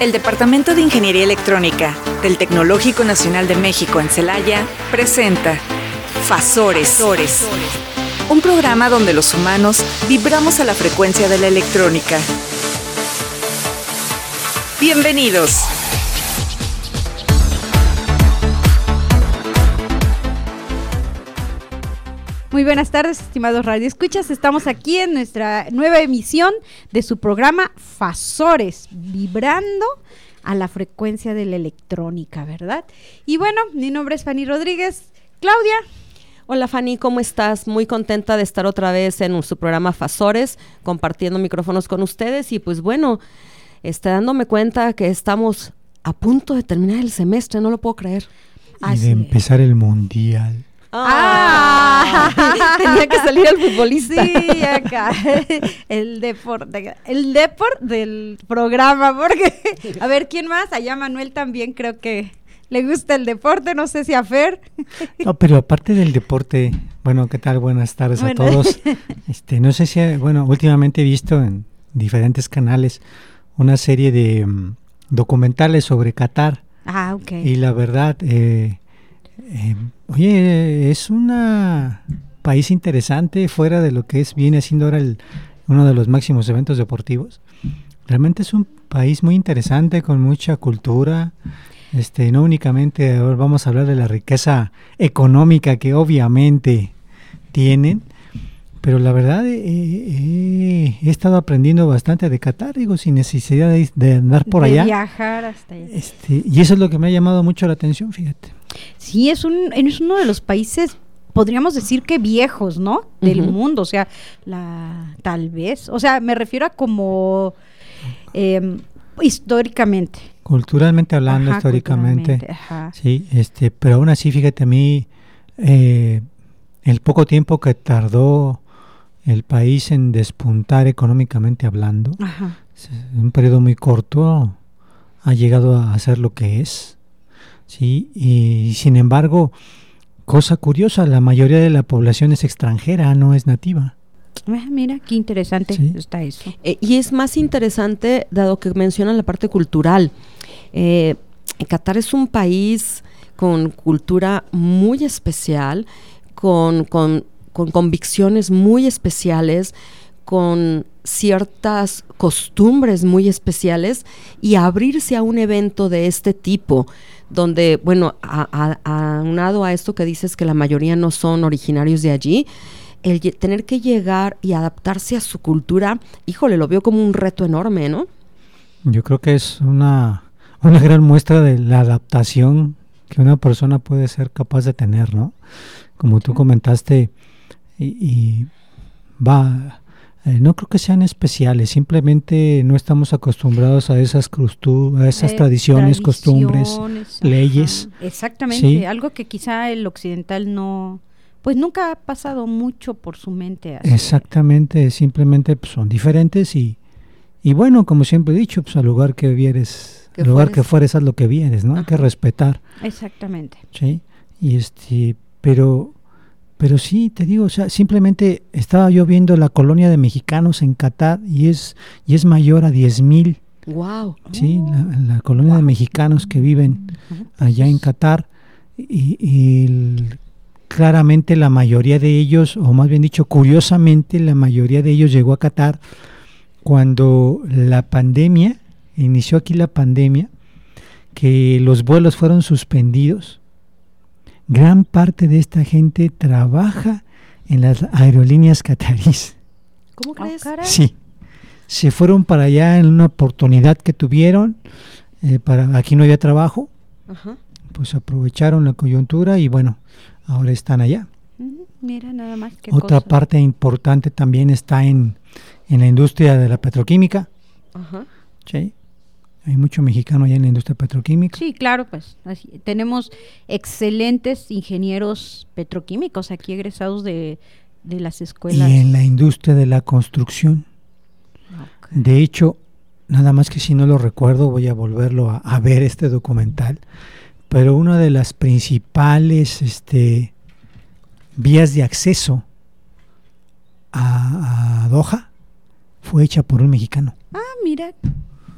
El Departamento de Ingeniería Electrónica del Tecnológico Nacional de México en Celaya presenta Fasores, un programa donde los humanos vibramos a la frecuencia de la electrónica. Bienvenidos. Muy buenas tardes, estimados radioescuchas. Estamos aquí en nuestra nueva emisión de su programa Fasores, vibrando a la frecuencia de la electrónica, ¿verdad? Y bueno, mi nombre es Fanny Rodríguez. Claudia. Hola Fanny, ¿cómo estás? Muy contenta de estar otra vez en su programa Fasores, compartiendo micrófonos con ustedes y pues bueno, está dándome cuenta que estamos a punto de terminar el semestre, no lo puedo creer. Y de empezar el mundial. Ah, tenía que salir el futbolista. Sí, acá. El deporte. El deporte del programa, porque. A ver, ¿quién más? Allá Manuel también creo que le gusta el deporte, no sé si a Fer. No, pero aparte del deporte, bueno, ¿qué tal? Buenas tardes a todos. Este, no sé si, bueno, últimamente he visto en diferentes canales una serie de mm, documentales sobre Qatar. Ah, ok. Y la verdad, eh, eh, oye, es un país interesante fuera de lo que es viene siendo ahora el, uno de los máximos eventos deportivos. Realmente es un país muy interesante con mucha cultura. Este, no únicamente ahora vamos a hablar de la riqueza económica que obviamente tienen, pero la verdad eh, eh, he estado aprendiendo bastante de Qatar, digo, sin necesidad de, andar por de allá. Viajar hasta allá. Este, y eso es lo que me ha llamado mucho la atención, fíjate. Sí, es, un, es uno de los países, podríamos decir que viejos, ¿no? Del mundo, o sea, la tal vez, o sea, me refiero a como em, históricamente. Culturalmente hablando, Ajá, históricamente. culturalmente, ajá. Sí, este, pero aún así, fíjate a mí, eh, el poco tiempo que tardó el país en despuntar económicamente hablando, Ajá. en un periodo muy corto, ha llegado a ser lo que es. Sí, y sin embargo, cosa curiosa, la mayoría de la población es extranjera, no es nativa. Ah, mira, qué interesante Sí. está eso. Eh, y es más interesante dado que mencionan la parte cultural. Eh, Qatar es un país con cultura muy especial, con, con- con convicciones muy especiales, con ciertas costumbres muy especiales y abrirse a un evento de este tipo, donde, bueno, a- a- aunado a esto que dices que la mayoría no son originarios de allí, el tener que llegar y adaptarse a su cultura, híjole, lo veo como un reto enorme, ¿no? Yo creo que es una, una gran muestra de la adaptación que una persona puede ser capaz de tener, ¿no? Como tú comentaste, y, y va, eh, no creo que sean especiales, simplemente no estamos acostumbrados a esas, costu- a esas Eh, tradiciones, costumbres, leyes. Exactamente, Sí. algo que quizá el occidental no, pues nunca ha pasado mucho por su mente. así. Exactamente, simplemente pues, son diferentes y, y bueno, como siempre he dicho, pues al lugar que vieres, al lugar fueres. que fueres, haz lo que vieres, ¿no? Hay que respetar. Exactamente. Sí, y este, pero, pero sí, te digo, o sea, simplemente estaba yo viendo la colonia de mexicanos en Qatar y es, y es mayor a 10 mil, Wow. sí, la, la colonia de mexicanos que viven allá en Qatar y, y el- claramente la mayoría de ellos, o más bien dicho, curiosamente, la mayoría de ellos llegó a Qatar cuando la pandemia, inició aquí la pandemia, que los vuelos fueron suspendidos. Gran parte de esta gente trabaja en las aerolíneas catarís. ¿Cómo Ah, crees? Sí, se fueron para allá en una oportunidad que tuvieron. eh, para aquí no había trabajo, Ajá. pues aprovecharon la coyuntura y bueno, ahora están allá. Mira nada más que Otra parte importante también está en, en la industria de la petroquímica. Ajá. ¿sí? Hay mucho mexicano allá en la industria petroquímica. Sí, claro, pues así, tenemos excelentes ingenieros petroquímicos aquí egresados de, de las y escuelas. en la industria de la construcción. De hecho, nada más que si no lo recuerdo, voy a volverlo a, a ver este documental. Pero una de las principales este, vías de acceso a, a Doha fue hecha por un mexicano. Ah, mira,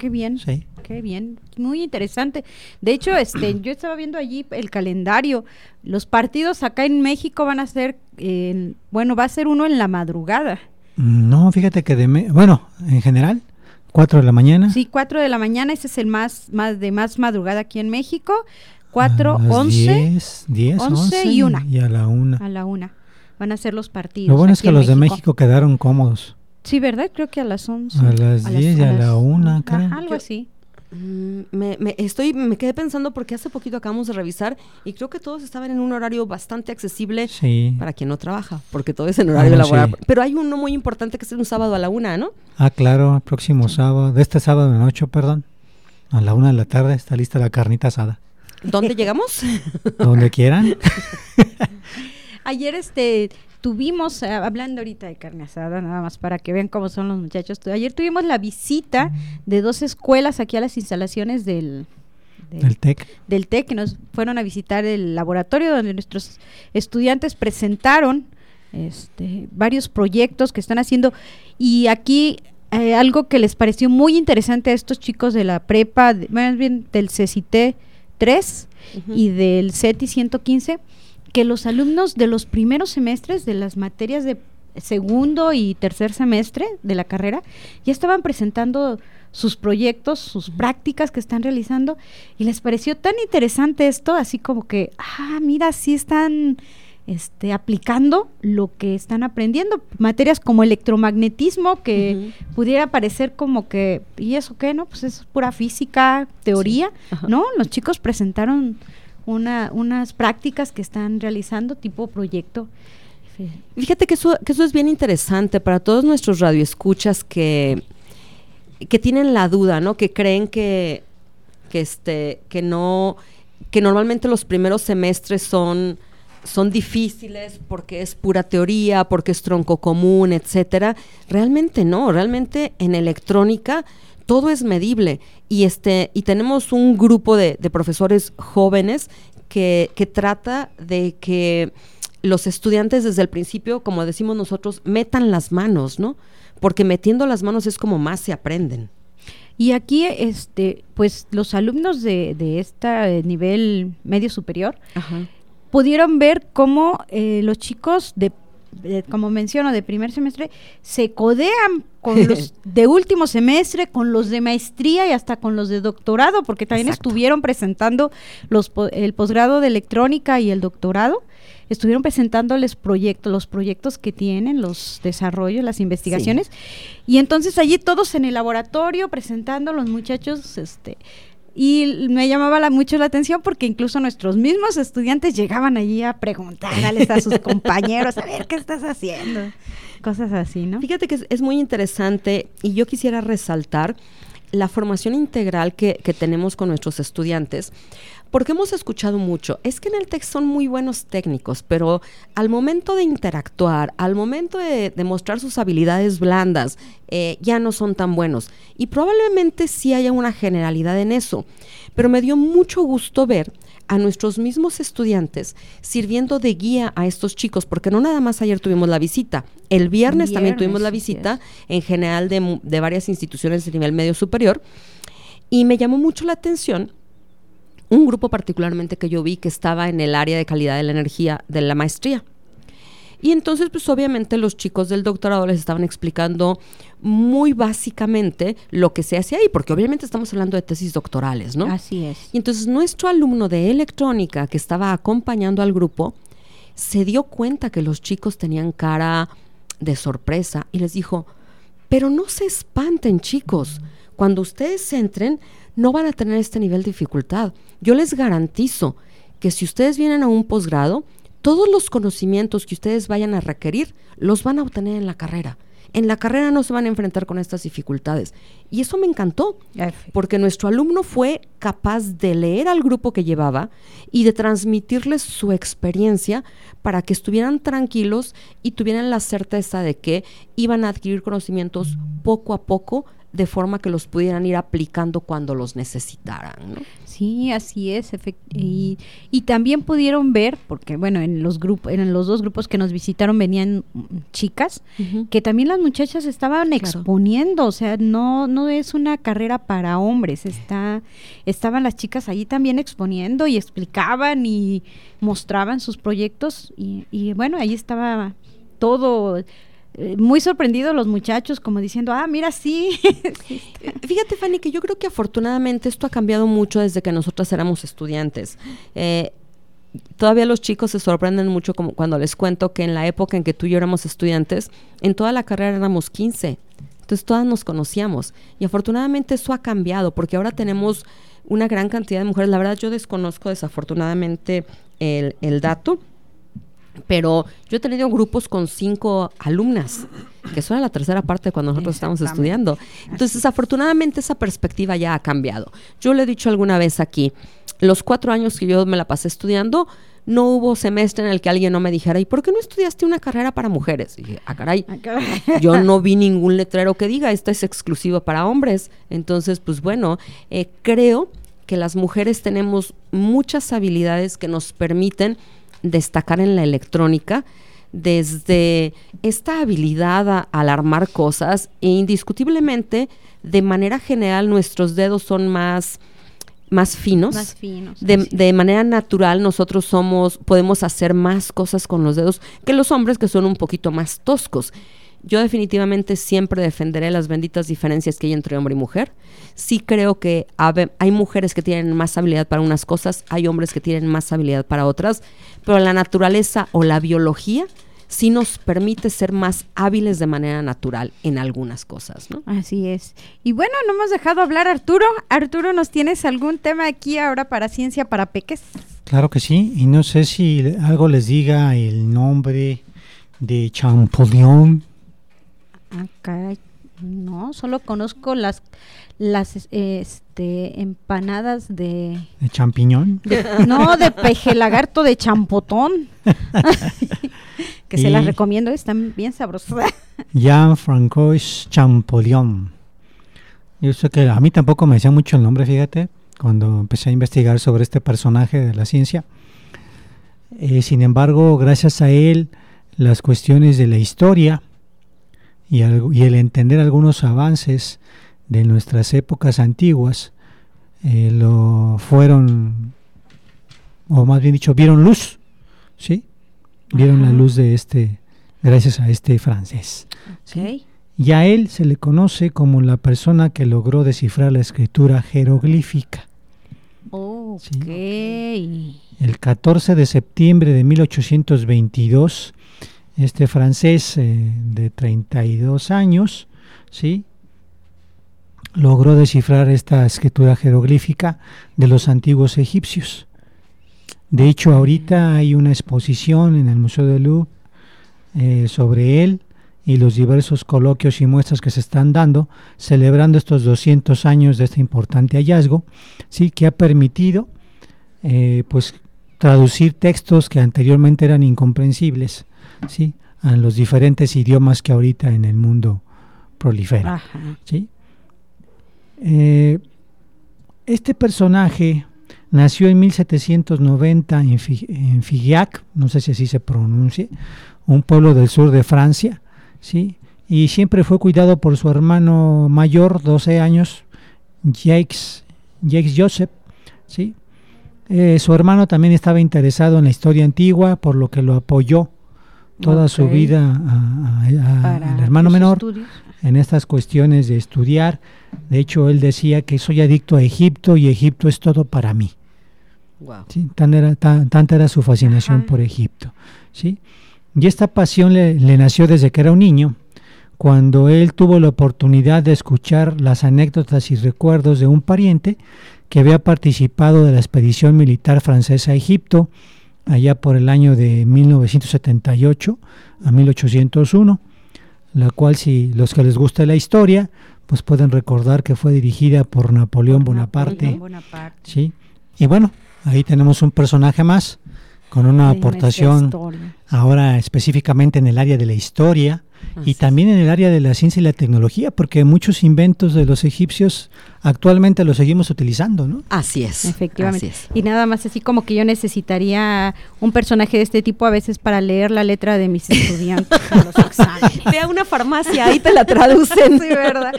qué bien. Sí. Qué bien, muy interesante. De hecho, este, yo estaba viendo allí el calendario. Los partidos acá en México van a ser, eh, bueno, va a ser uno en la madrugada. No, fíjate que de... me- bueno, en general, 4 de la mañana. Sí, 4 de la mañana, ese es el más, más de más madrugada aquí en México. 4, a las 11 10, 10, 11 11 y una. Y a la 1. a la una. Van a ser los partidos. Lo bueno es que los de México quedaron cómodos. Sí, ¿verdad? Creo que a las 11. A las 10 y a la una, creo. Ajá, algo así. Mm, Me, me- estoy, me quedé pensando porque hace poquito acabamos de revisar y creo que todos estaban en un horario bastante accesible Sí. para quien no trabaja, porque todo es en horario Ah, laboral. sí. Pero hay uno muy importante que es un sábado a la una, ¿no? Ah, claro, el próximo sábado, de este sábado en 8, perdón. A la 1 de la tarde está lista la carnita asada. ¿Dónde llegamos? Donde quieran. Ayer este tuvimos, eh, hablando ahorita de carne asada, nada más para que vean cómo son los muchachos. tu- Ayer tuvimos la visita de dos escuelas aquí a las instalaciones del, del, El TEC. del TEC, que nos fueron a visitar el laboratorio donde nuestros estudiantes presentaron este, varios proyectos que están haciendo. Y aquí eh, algo que les pareció muy interesante a estos chicos de la prepa, de- más bien del CECIT 3 y del CETI 115, que los alumnos de los primeros semestres de las materias de segundo y tercer semestre de la carrera ya estaban presentando sus proyectos, sus prácticas que están realizando y les pareció tan interesante esto, así como que, ah, mira, sí están este, aplicando lo que están aprendiendo, materias como electromagnetismo que pudiera parecer como que, ¿y eso qué? No, pues es pura física, teoría. ¿no? Los chicos presentaron una, unas prácticas que están realizando tipo proyecto. Fíjate que eso, que eso es bien interesante para todos nuestros radioescuchas que, que tienen la duda, ¿no? Que creen que, que este, que no, que normalmente los primeros semestres son, son difíciles porque es pura teoría, porque es tronco común, etcétera. Realmente no, realmente en electrónica todo es medible y este y tenemos un grupo de, de profesores jóvenes que, que trata de que los estudiantes desde el principio, como decimos nosotros, metan las manos, ¿no? Porque metiendo las manos es como más se aprenden. Y aquí, este, pues los alumnos de, de este nivel medio superior pudieron ver cómo eh, los chicos de, de- como menciono, de primer semestre, se codean con los de último semestre, con los de maestría y hasta con los de doctorado, porque también Exacto. estuvieron presentando los, el posgrado de electrónica y el doctorado. Estuvieron presentándoles proyectos, los proyectos que tienen, los desarrollos, las investigaciones. Y entonces allí todos en el laboratorio presentando los muchachos, este, y me llamaba la- mucho la atención porque incluso nuestros mismos estudiantes llegaban allí a preguntarles a sus compañeros, a ver qué estás haciendo, cosas así, ¿no? Fíjate que es, es muy interesante y yo quisiera resaltar la formación integral que, que tenemos con nuestros estudiantes, porque hemos escuchado mucho, es que en el TEC son muy buenos técnicos, pero al momento de interactuar, al momento de, de mostrar sus habilidades blandas, eh, ya no son tan buenos. Y probablemente sí haya una generalidad en eso, pero me dio mucho gusto ver a nuestros mismos estudiantes sirviendo de guía a estos chicos, porque no nada más ayer tuvimos la visita, el viernes, también Viernes, tuvimos la visita en general de, de varias instituciones de nivel medio superior, y me llamó mucho la atención un grupo particularmente que yo vi que estaba en el área de calidad de la energía de la maestría. Y entonces, pues obviamente los chicos del doctorado les estaban explicando muy básicamente lo que se hace ahí, porque obviamente estamos hablando de tesis doctorales, ¿no? Así es. Y entonces nuestro alumno de electrónica que estaba acompañando al grupo se dio cuenta que los chicos tenían cara de sorpresa y les dijo, pero no se espanten chicos, cuando ustedes entren no van a tener este nivel de dificultad. Yo les garantizo que si ustedes vienen a un posgrado, todos los conocimientos que ustedes vayan a requerir los van a obtener en la carrera. En la carrera no se van a enfrentar con estas dificultades. Y eso me encantó, porque nuestro alumno fue capaz de leer al grupo que llevaba y de transmitirles su experiencia para que estuvieran tranquilos y tuvieran la certeza de que iban a adquirir conocimientos poco a poco de forma que los pudieran ir aplicando cuando los necesitaran. ¿no? Sí, así es. Y, y, también pudieron ver, porque bueno, en los grupos, en los dos grupos que nos visitaron venían chicas, que también las muchachas estaban exponiendo, o sea, no, no es una carrera para hombres, está, estaban las chicas allí también exponiendo y explicaban y mostraban sus proyectos y, y bueno, ahí estaba todo muy sorprendidos los muchachos, como diciendo, ah, mira, sí. Fíjate, Fanny, que yo creo que afortunadamente esto ha cambiado mucho desde que nosotras éramos estudiantes. Eh, todavía los chicos se sorprenden mucho como cuando les cuento que en la época en que tú y yo éramos estudiantes, en toda la carrera éramos 15. Entonces todas nos conocíamos. Y afortunadamente eso ha cambiado porque ahora tenemos una gran cantidad de mujeres. La verdad yo desconozco desafortunadamente el, el dato pero yo he tenido grupos con cinco alumnas, que son la tercera parte cuando nosotros estamos estudiando. Entonces, afortunadamente esa perspectiva ya ha cambiado. Yo le he dicho alguna vez aquí, los cuatro años que yo me la pasé estudiando, no hubo semestre en el que alguien no me dijera, ¿y por qué no estudiaste una carrera para mujeres? Y dije, ah, caray, ah, yo no vi ningún letrero que diga, esta es exclusiva para hombres. Entonces, pues bueno, eh, creo que las mujeres tenemos muchas habilidades que nos permiten destacar en la electrónica desde esta habilidad al armar cosas e indiscutiblemente de manera general nuestros dedos son más más finos. Más finos. De, de, manera natural nosotros somos, podemos hacer más cosas con los dedos que los hombres que son un poquito más toscos. Yo definitivamente siempre defenderé las benditas diferencias que hay entre hombre y mujer. Sí creo que hay mujeres que tienen más habilidad para unas cosas, hay hombres que tienen más habilidad para otras, pero la naturaleza o la biología sí nos permite ser más hábiles de manera natural en algunas cosas, ¿no? Así es. Y bueno, no hemos dejado hablar Arturo. Arturo, ¿nos tienes algún tema aquí ahora para ciencia para peques? Claro que sí, y no sé si algo les diga el nombre de Champollion Acá no, solo conozco las las este empanadas de de champiñón. no, de peje lagarto de champotón. que se las recomiendo, están bien sabrosas. Jean Francois Champollion. Yo sé que a mí tampoco me decía mucho el nombre, fíjate, cuando empecé a investigar sobre este personaje de la ciencia. Eh, sin embargo, gracias a él, las cuestiones de la historia, y, el entender algunos avances de nuestras épocas antiguas eh, lo fueron, o más bien dicho, vieron luz, ¿sí? Vieron la luz de este, gracias a este francés. Y a él se le conoce como la persona que logró descifrar la escritura jeroglífica. El 14 de septiembre de 1822 este francés eh, de 32 años, ¿sí? logró descifrar esta escritura jeroglífica de los antiguos egipcios. De hecho, ahorita hay una exposición en el Museo de Louvre eh, sobre él y los diversos coloquios y muestras que se están dando, celebrando estos 200 años de este importante hallazgo, sí, que ha permitido eh, pues traducir textos que anteriormente eran incomprensibles ¿sí? a los diferentes idiomas que ahorita en el mundo proliferan. ¿sí? Eh, este personaje nació en 1790 en, en Figeac, no sé si así se pronuncie, un pueblo del sur de Francia, ¿sí? y siempre fue cuidado por su hermano mayor, 12 años, Jacques, Jacques Joseph, ¿sí? Eh, su hermano también estaba interesado en la historia antigua, por lo que lo apoyó toda su vida al hermano menor en estas cuestiones de estudiar. De hecho, él decía que soy adicto a Egipto y Egipto es todo para mí. tan era, tanta era su fascinación por Egipto. ¿sí? Y esta pasión le, le nació desde que era un niño, cuando él tuvo la oportunidad de escuchar las anécdotas y recuerdos de un pariente que había participado de la expedición militar francesa a Egipto allá por el año de 1978 a 1801, la cual si los que les gusta la historia, pues pueden recordar que fue dirigida por Napoleón Bonaparte. ¿sí? Y bueno, ahí tenemos un personaje más con una aportación ahora específicamente en el área de la historia y también en el área de la ciencia y la tecnología, porque muchos inventos de los egipcios actualmente los seguimos utilizando, ¿no? Así es. Efectivamente. así es. Y nada más así como que yo necesitaría un personaje de este tipo a veces para leer la letra de mis estudiantes en los exámenes. Ve a una farmacia, ahí te la traducen. sí, ¿verdad?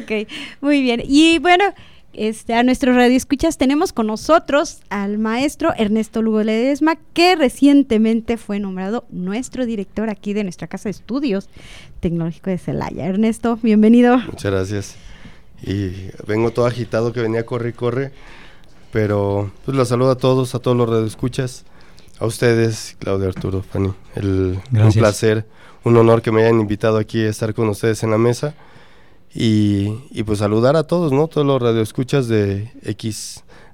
Ok, muy bien. Y bueno, este, a nuestros radioescuchas tenemos con nosotros al maestro Ernesto Lugo Ledesma, que recientemente fue nombrado nuestro director aquí de nuestra Casa de Estudios Tecnológico de Celaya. Ernesto, bienvenido. Muchas gracias. Y vengo todo agitado que venía corre y corre, pero pues los saludo a todos, a todos los radioescuchas, a ustedes, Claudia Arturo, Fanny. El, un Gracias. placer, un honor que me hayan invitado aquí a estar con ustedes en la mesa. Y, y pues saludar a todos, ¿no? Todos los radioescuchas de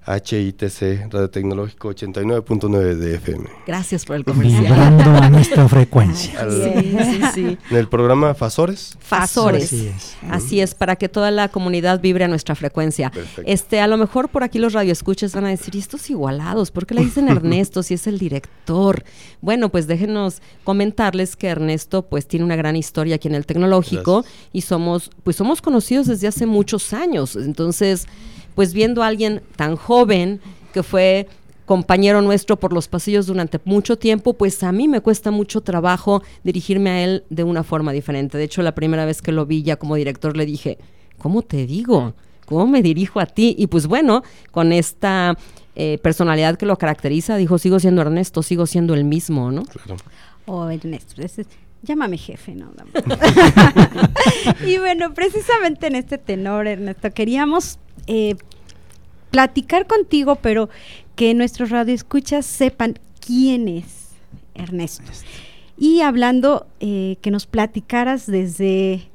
XHITC, Radio Tecnológico 89.9 de FM. Gracias por el comercial. Vibrando a nuestra frecuencia. Al- Sí, sí, sí. En el programa Fasores. Fasores. Así es. Así es, para que toda la comunidad vibre a nuestra frecuencia. Perfecto. Este, a lo mejor por aquí los radioescuchas van a decir, ¿y estos igualados? ¿Por qué le dicen Ernesto si es el director? Bueno, pues déjenos comentarles que Ernesto pues tiene una gran historia aquí en el tecnológico Gracias. y somos, pues somos conocidos desde hace muchos años. Entonces, pues viendo a alguien tan joven que fue compañero nuestro por los pasillos durante mucho tiempo, pues a mí me cuesta mucho trabajo dirigirme a él de una forma diferente. De hecho, la primera vez que lo vi ya como director le dije, ¿cómo te digo? ¿Cómo me dirijo a ti? Y pues bueno, con esta eh, personalidad que lo caracteriza, dijo, sigo siendo Ernesto, sigo siendo el mismo, ¿no? Claro. Oh, Ernesto, ese es- llámame jefe, ¿no? y bueno, precisamente en este tenor, Ernesto, queríamos eh, platicar contigo, pero que nuestros radioescuchas sepan quién es Ernesto. Y hablando, eh, que nos platicaras desde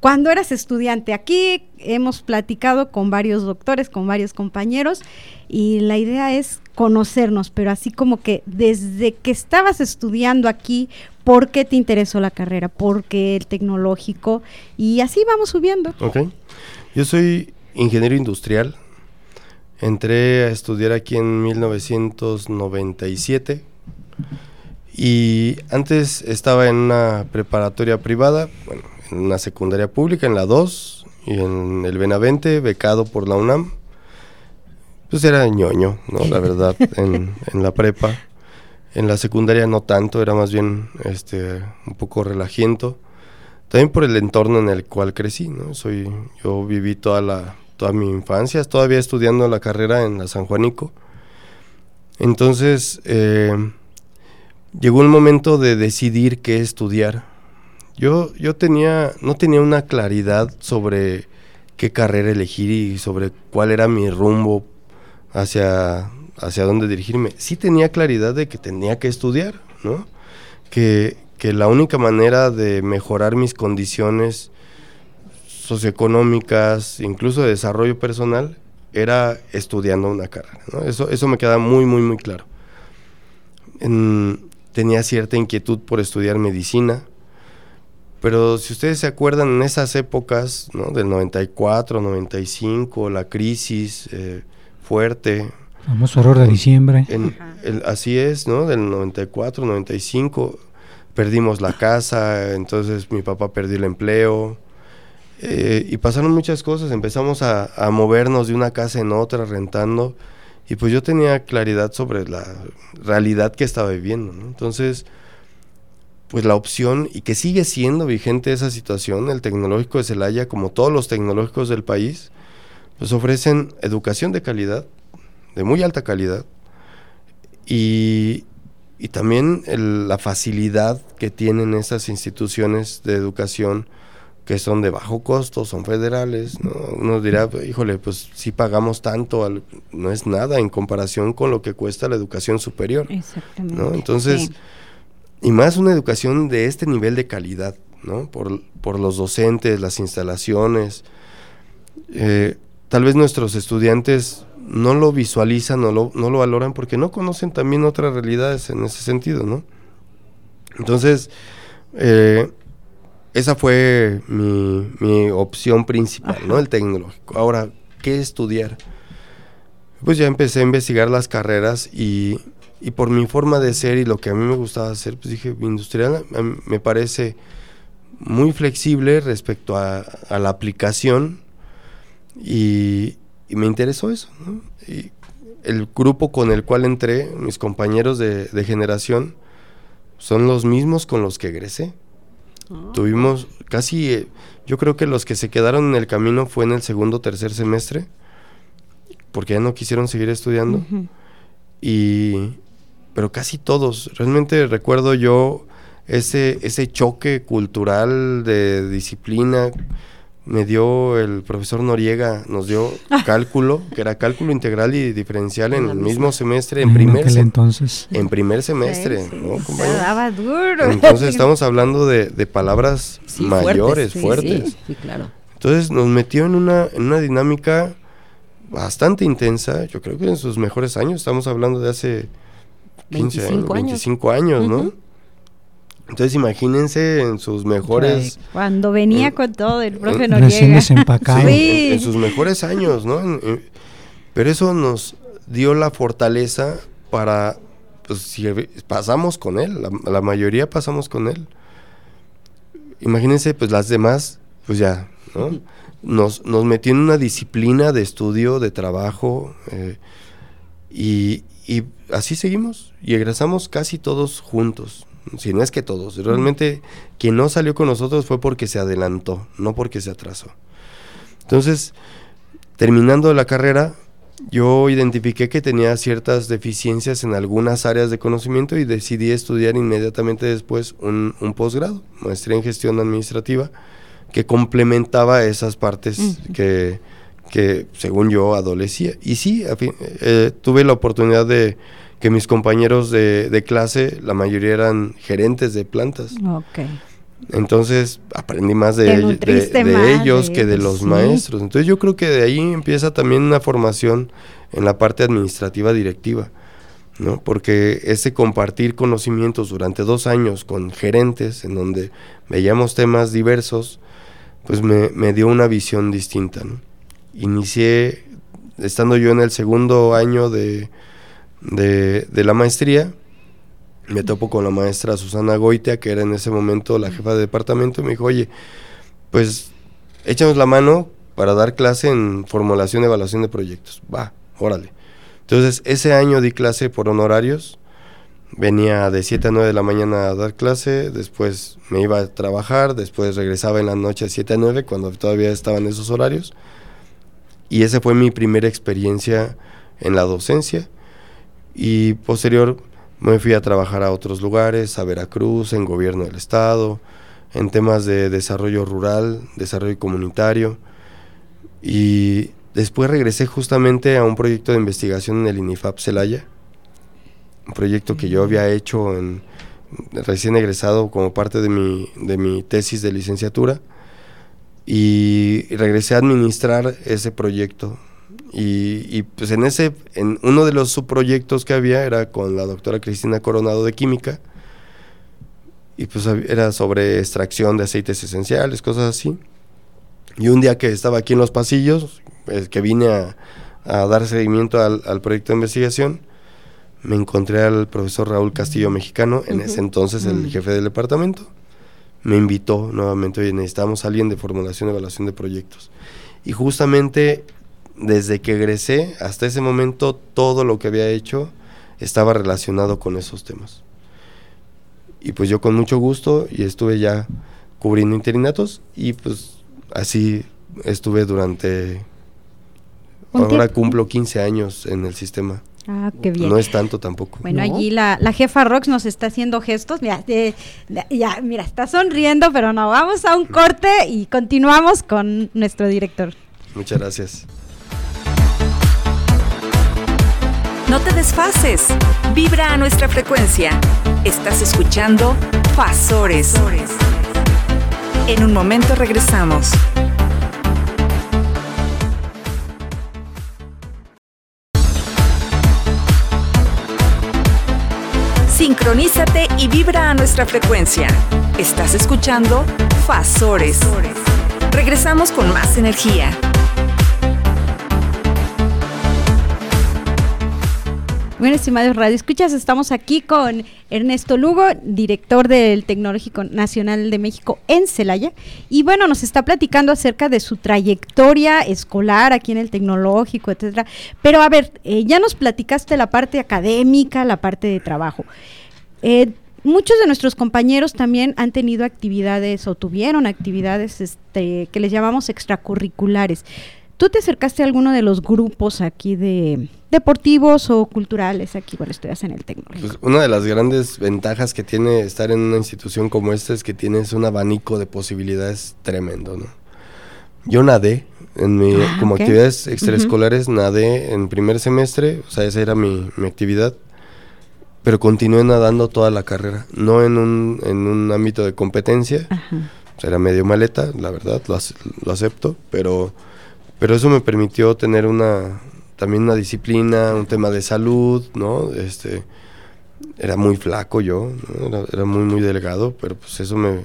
cuando eras estudiante. Aquí hemos platicado con varios doctores, con varios compañeros, y la idea es conocernos, pero así como que desde que estabas estudiando aquí, ¿por qué te interesó la carrera? ¿Por qué el tecnológico? Y así vamos subiendo. Ok. Yo soy ingeniero industrial. Entré a estudiar aquí en 1997. Y antes estaba en una preparatoria privada, bueno, en una secundaria pública, en la 2, y en el Benavente, becado por la UNAM. Pues era ñoño, ¿no? La verdad, en, en la prepa. En la secundaria no tanto, era más bien este, un poco relajiento. También por el entorno en el cual crecí, ¿no? Soy, yo viví toda la, toda mi infancia, todavía estudiando la carrera en la San Juanico. Entonces, eh, llegó el momento de decidir qué estudiar. Yo, yo tenía, no tenía una claridad sobre qué carrera elegir y sobre cuál era mi rumbo hacia, hacia dónde dirigirme. Sí tenía claridad de que tenía que estudiar, ¿no? Que, que la única manera de mejorar mis condiciones socioeconómicas, incluso de desarrollo personal, era estudiando una carrera. ¿no? Eso, eso me queda muy, muy, muy claro. En- tenía cierta inquietud por estudiar medicina, pero si ustedes se acuerdan en esas épocas, ¿no? del 94, 95, la crisis eh, fuerte, Famoso horror de diciembre. en el- así es, ¿no? Del 94, 95, perdimos la casa, entonces mi papá perdió el empleo. Eh, y pasaron muchas cosas, empezamos a, a movernos de una casa en otra, rentando, y pues yo tenía claridad sobre la realidad que estaba viviendo. Entonces, pues la opción, y que sigue siendo vigente esa situación, el tecnológico de Celaya, como todos los tecnológicos del país, pues ofrecen educación de calidad, de muy alta calidad, y, y también la facilidad que tienen estas instituciones de educación que son de bajo costo, son federales, ¿no? Uno dirá, híjole, pues si pagamos tanto, al- no es nada en comparación con lo que cuesta la educación superior. Exactamente. ¿no? Entonces, Sí. y más una educación de este nivel de calidad, ¿no? Por, por los docentes, las instalaciones. Eh, tal vez nuestros estudiantes no lo visualizan, no lo, no lo valoran porque no conocen también otras realidades en ese sentido, ¿no? Entonces, eh, esa fue mi, mi opción principal, ¿no? El tecnológico. Ahora, ¿qué estudiar? Pues ya empecé a investigar las carreras y, y por mi forma de ser y lo que a mí me gustaba hacer, pues dije, industrial me parece muy flexible respecto a, la aplicación y, me interesó eso. Y el grupo con el cual entré, mis compañeros de, generación, son los mismos con los que egresé. Tuvimos casi, eh, yo creo que los que se quedaron en el camino fue en el segundo o tercer semestre, porque ya no quisieron seguir estudiando. Y, pero casi todos. Realmente recuerdo yo ese, ese choque cultural de disciplina. Me dio el profesor Noriega, nos dio cálculo, que era cálculo integral y diferencial en el mismo semestre, en, primer semestre. entonces. En primer semestre, daba duro. Entonces estamos hablando de, palabras mayores, fuertes. Sí, claro. Entonces nos metió en una, en una dinámica bastante intensa, yo creo que en sus mejores años, estamos hablando de hace 15 años, 25 años, ¿no? Entonces imagínense en sus mejores... Cuando venía con todo el profe Recién desempacado. Sí, en, sus mejores años, ¿no? pero eso nos dio la fortaleza para, pues si pasamos con él, la, mayoría pasamos con él. Imagínense, pues las demás, pues ya, ¿no? Nos, nos metió en una disciplina de estudio, de trabajo, eh, y, y así seguimos y egresamos casi todos juntos, si no es que todos. Realmente quien no salió con nosotros fue porque se adelantó, no porque se atrasó. Entonces, terminando la carrera, yo identifiqué que tenía ciertas deficiencias en algunas áreas de conocimiento y decidí estudiar inmediatamente después un, posgrado, maestría en gestión administrativa, que complementaba esas partes que que según yo adolecía. Y sí, eh, tuve la oportunidad de que mis compañeros de, clase, la mayoría eran gerentes de plantas. Entonces aprendí más de, ellos que de los maestros. Entonces yo creo que de ahí empieza también una formación en la parte administrativa directiva, ¿no? Porque ese compartir conocimientos durante dos años con gerentes, en donde veíamos temas diversos, pues me, me dio una visión distinta, ¿no? inicié, estando yo en el segundo año de, de, la maestría, me topo con la maestra Susana Goitea, que era en ese momento la jefa de departamento, y me dijo, oye, pues échanos la mano para dar clase en formulación y evaluación de proyectos. Va, órale. Entonces, ese año di clase por honorarios, venía de 7 a 9 de la mañana a dar clase, después me iba a trabajar, después regresaba en la noche a 7 a 9 cuando todavía estaban esos horarios y esa fue mi primera experiencia en la docencia. Y posterior me fui a trabajar a otros lugares, a Veracruz, en gobierno del estado, en temas de desarrollo rural, desarrollo comunitario. Y después regresé justamente a un proyecto de investigación en el INIFAP Celaya, un proyecto que yo había hecho en, recién egresado como parte de mi, de mi tesis de licenciatura y regresé a administrar ese proyecto. Y, pues en ese, en uno de los subproyectos que había era con la doctora Cristina Coronado de Química, y pues era sobre extracción de aceites esenciales, cosas así. Y un día que estaba aquí en los pasillos, pues, que vine a, dar seguimiento al, proyecto de investigación, me encontré al profesor Raúl Castillo Mexicano, en ese entonces el mm. jefe del departamento, me invitó nuevamente, oye, necesitamos a alguien de formulación y evaluación de proyectos. Y justamente desde que egresé hasta ese momento, todo lo que había hecho estaba relacionado con esos temas. Y pues yo con mucho gusto y estuve ya cubriendo interinatos y pues así estuve durante... Ahora cumplo 15 años en el sistema. Ah, qué bien. No es tanto tampoco. Bueno, allí la, jefa Rox nos está haciendo gestos. Mira, ya, mira, está sonriendo, pero no, vamos a un corte y continuamos con nuestro director. Muchas gracias. No te desfases. Vibra a nuestra frecuencia. Estás escuchando Fasores. En un momento regresamos. Sincronízate y vibra a nuestra frecuencia. Estás escuchando Fasores. Regresamos con más energía. Bueno, estimados Radio Escuchas, estamos aquí con Ernesto Lugo, director del Tecnológico Nacional de México en Celaya. Y bueno, nos está platicando acerca de su trayectoria escolar aquí en el Tecnológico, etcétera. Pero a ver, eh, ya nos platicaste la parte académica, la parte de trabajo. Eh, muchos de nuestros compañeros también han tenido actividades o tuvieron actividades este, que les llamamos extracurriculares. ¿Tú te acercaste a alguno de los grupos aquí de deportivos o culturales aquí cuando estudias en el tecnológico? Pues una de las grandes ventajas que tiene estar en una institución como esta es que tienes un abanico de posibilidades tremendo, ¿no? Yo nadé en mi, Ah, como actividades extraescolares, nadé en primer semestre, o sea, esa era mi, mi actividad, pero continué nadando toda la carrera, no en un, en un ámbito de competencia, Ajá. o sea, era medio maleta, la verdad, lo, lo acepto, pero, pero eso me permitió tener una también una disciplina, un tema de salud, ¿no? Este, era muy flaco yo, ¿no? era, era muy, muy delgado, pero pues eso me,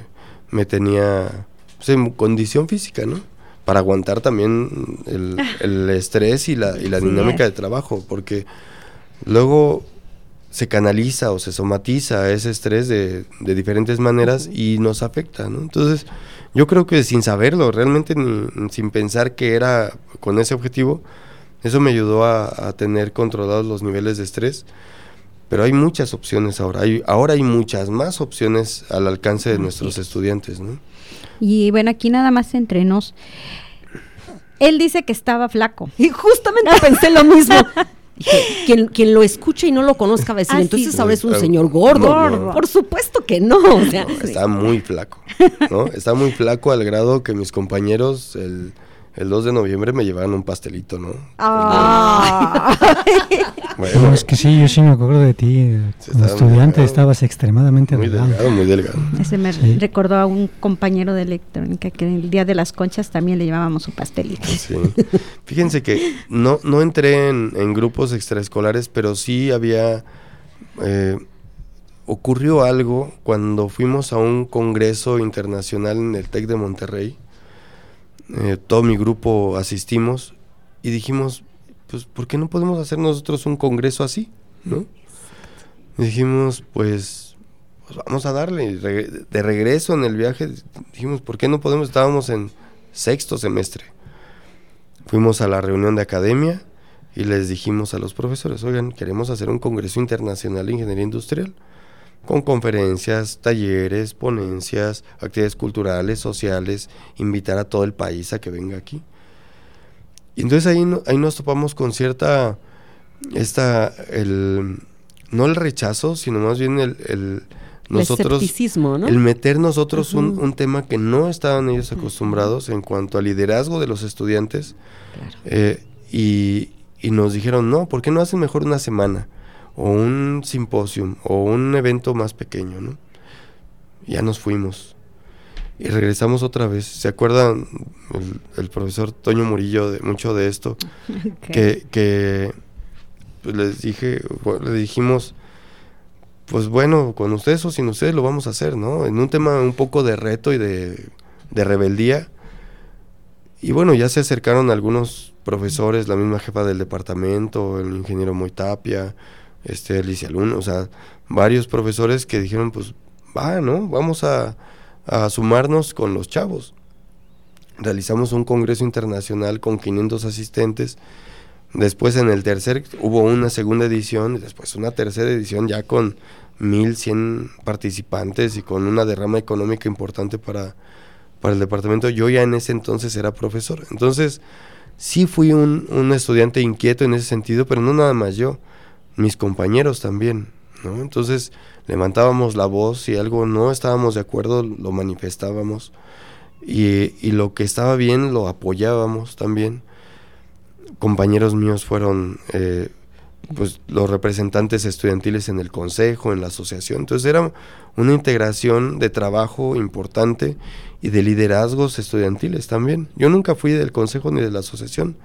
me tenía pues, en condición física, ¿no? Para aguantar también el, el estrés y la, y la Sí. dinámica de trabajo, porque luego se canaliza o se somatiza ese estrés de, de diferentes maneras y nos afecta, ¿no? Entonces, yo creo que sin saberlo, realmente ni, sin pensar que era con ese objetivo, eso me ayudó a, a tener controlados los niveles de estrés. Pero hay muchas opciones ahora, hay, ahora hay muchas más opciones al alcance de nuestros estudiantes, ¿no? Y bueno, aquí nada más entre nos. Él dice que estaba flaco. Y justamente pensé lo mismo. Quien, quien lo escuche y no lo conozca va a decir, Ah, sí. entonces ahora es un señor gordo. gordo. Por supuesto que no. o sea, No, está muy flaco, ¿no? Está muy flaco al grado que mis compañeros el, el 2 de noviembre me llevaban un pastelito, ¿no? Ah. Bueno, No, es que sí, yo sí me acuerdo de ti. Como estudiante delgado. estabas extremadamente muy delgado. delgado, muy delgado. Ese me Sí. recordó a un compañero de electrónica que el día de las conchas también le llevábamos su pastelito. Sí. Fíjense que no, no entré en, en grupos extraescolares, pero sí había... eh, ocurrió algo cuando fuimos a un congreso internacional en el TEC de Monterrey. Eh, todo mi grupo asistimos y dijimos, pues, ¿por qué no podemos hacer nosotros un congreso así? ¿No? Dijimos, pues, pues vamos a darle. De regreso en el viaje, dijimos, ¿por qué no podemos? Estábamos en sexto semestre. Fuimos a la reunión de academia y les dijimos a los profesores, oigan, queremos hacer un congreso internacional de ingeniería industrial con conferencias, talleres, ponencias, actividades culturales, sociales, invitar a todo el país a que venga aquí. Y entonces ahí, ahí nos topamos con cierta, esta, el, no el rechazo, sino más bien el, el el nosotros, escepticismo, ¿no? el meter nosotros un, un tema que no estaban ellos acostumbrados en cuanto al liderazgo de los estudiantes. Claro. Eh, y, y nos dijeron, no, ¿por qué no hacen mejor una semana? O un simposium, o un evento más pequeño, ¿no? Ya nos fuimos. Y regresamos otra vez. ¿Se acuerdan el, el profesor Toño Murillo de mucho de esto? Que, que pues, les dije, le dijimos, pues bueno, con ustedes o sin ustedes lo vamos a hacer, ¿no? En un tema un poco de reto y de, de rebeldía. Y bueno, ya se acercaron algunos profesores, la misma jefa del departamento, el ingeniero Moitapia, este Alicia Luna, o sea, varios profesores que dijeron, pues va, ¿no? Vamos a, a sumarnos con los chavos. Realizamos un congreso internacional con 500 asistentes. Después en el tercer hubo una segunda edición y después una tercera edición ya con 1100 participantes y con una derrama económica importante para, para el departamento. Yo ya en ese entonces era profesor. Entonces, sí fui un, un estudiante inquieto en ese sentido, pero no nada más yo, mis compañeros también. Entonces, levantábamos la voz, si algo no estábamos de acuerdo, lo manifestábamos. Y, y lo que estaba bien, lo apoyábamos también. Compañeros míos fueron eh, pues los representantes estudiantiles en el consejo, en la asociación. Entonces era una integración de trabajo importante y de liderazgos estudiantiles también. Yo nunca fui del consejo ni de la asociación,